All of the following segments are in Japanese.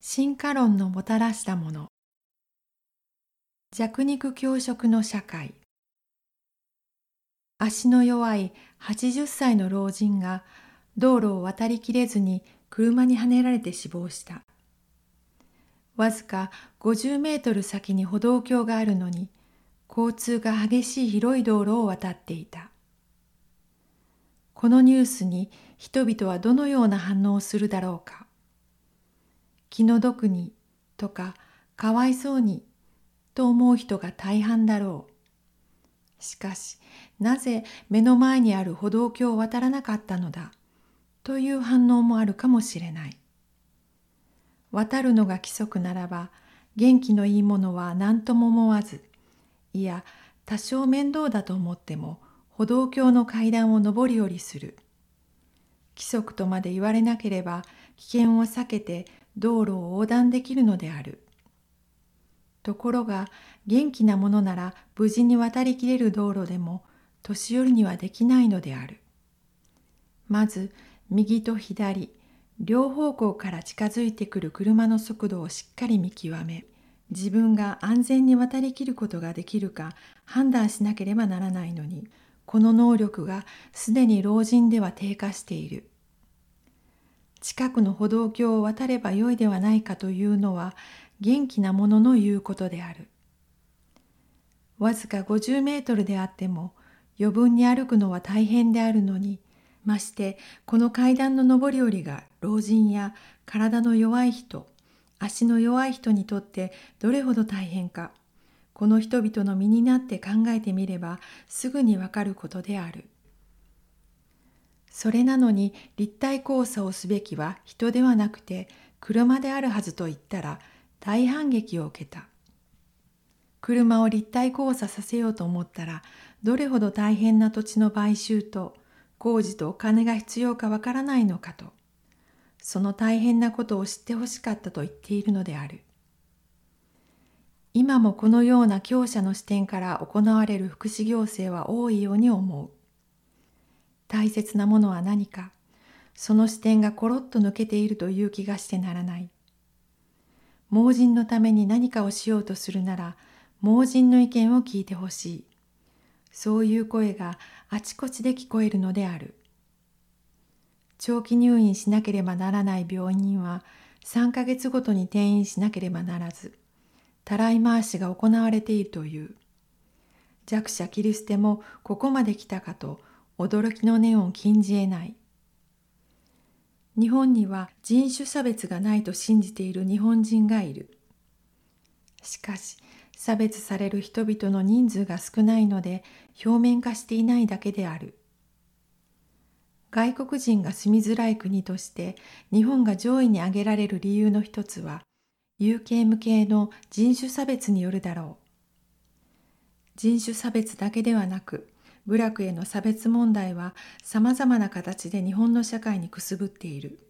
進化論のもたらしたもの。弱肉強食の社会。足の弱い80歳の老人が道路を渡りきれずに車にはねられて死亡した。わずか50メートル先に歩道橋があるのに交通が激しい広い道路を渡っていた。このニュースに人々はどのような反応をするだろうか。気の毒にとかかわいそうにと思う人が大半だろう。しかしなぜ目の前にある歩道橋を渡らなかったのだという反応もあるかもしれない。渡るのが規則ならば元気のいいものは何とも思わずいや多少面倒だと思っても歩道橋の階段を上り下りする。規則とまで言われなければ危険を避けて道路を横断できるのである。ところが元気なものなら無事に渡りきれる道路でも年寄りにはできないのである。まず右と左両方向から近づいてくる車の速度をしっかり見極め自分が安全に渡りきることができるか判断しなければならないのにこの能力がすでに老人では低下している。近くの歩道橋を渡ればよいではないかというのは元気な者の言うことである。わずか50メートルであっても余分に歩くのは大変であるのにましてこの階段の上り下りが老人や体の弱い人足の弱い人にとってどれほど大変かこの人々の身になって考えてみればすぐにわかることである。それなのに立体交差をすべきは人ではなくて車であるはずと言ったら大反撃を受けた。車を立体交差させようと思ったらどれほど大変な土地の買収と工事とお金が必要かわからないのかとその大変なことを知ってほしかったと言っているのである。今もこのような強者の視点から行われる福祉行政は多いように思う。大切なものは何か。その視点がコロッと抜けているという気がしてならない。盲人のために何かをしようとするなら盲人の意見を聞いてほしい。そういう声があちこちで聞こえるのである。長期入院しなければならない病院は3ヶ月ごとに転院しなければならずたらい回しが行われているという。弱者キリステもここまで来たかと驚きの念を禁じ得ない。日本には人種差別がないと信じている日本人がいる。しかし、差別される人々の人数が少ないので表面化していないだけである。外国人が住みづらい国として日本が上位に挙げられる理由の一つは有形無形の人種差別によるだろう。人種差別だけではなく部落への差別問題は様々な形で日本の社会にくすぶっている。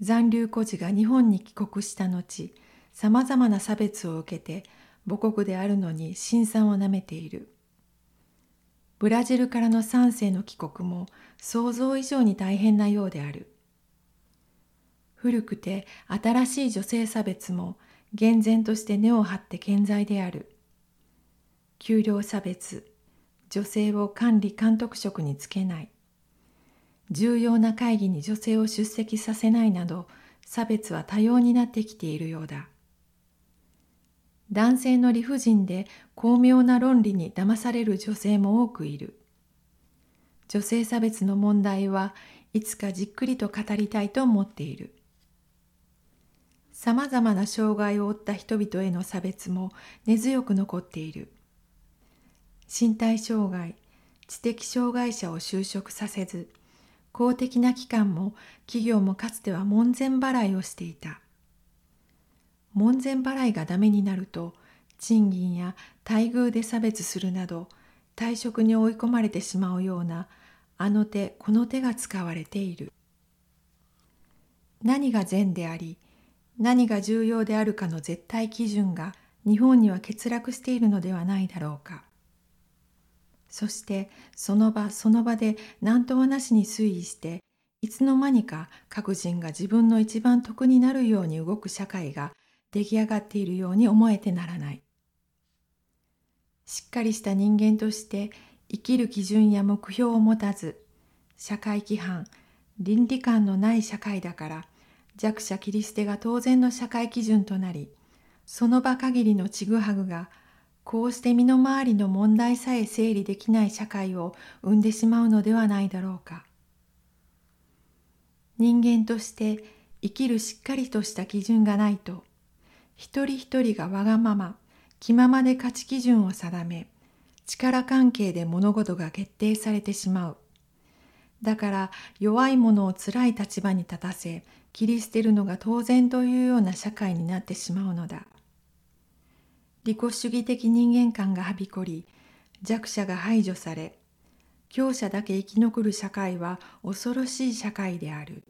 残留孤児が日本に帰国した後、様々な差別を受けて母国であるのに辛酸をなめている。ブラジルからの3世の帰国も想像以上に大変なようである。古くて新しい女性差別も厳然として根を張って健在である。給料差別、女性を管理監督職につけない。重要な会議に女性を出席させないなど差別は多様になってきているようだ。男性の理不尽で巧妙な論理に騙される女性も多くいる。女性差別の問題はいつかじっくりと語りたいと思っている。さまざまな障害を負った人々への差別も根強く残っている。身体障害知的障害者を就職させず公的な機関も企業もかつては門前払いをしていた。門前払いがダメになると賃金や待遇で差別するなど退職に追い込まれてしまうようなあの手この手が使われている。何が善であり何が重要であるかの絶対基準が日本には欠落しているのではないだろうか。そしてその場その場で何ともなしに推移していつの間にか各人が自分の一番得になるように動く社会が出来上がっているように思えてならない。しっかりした人間として生きる基準や目標を持たず、社会規範、倫理観のない社会だから弱者切り捨てが当然の社会基準となり、その場限りのちぐはぐがこうして身の回りの問題さえ整理できない社会を生んでしまうのではないだろうか。人間として生きるしっかりとした基準がないと、一人一人がわがまま、気ままで価値基準を定め、力関係で物事が決定されてしまう。だから弱い者を辛い立場に立たせ、切り捨てるのが当然というような社会になってしまうのだ。利己主義的人間観がはびこり、弱者が排除され、強者だけ生き残る社会は恐ろしい社会である。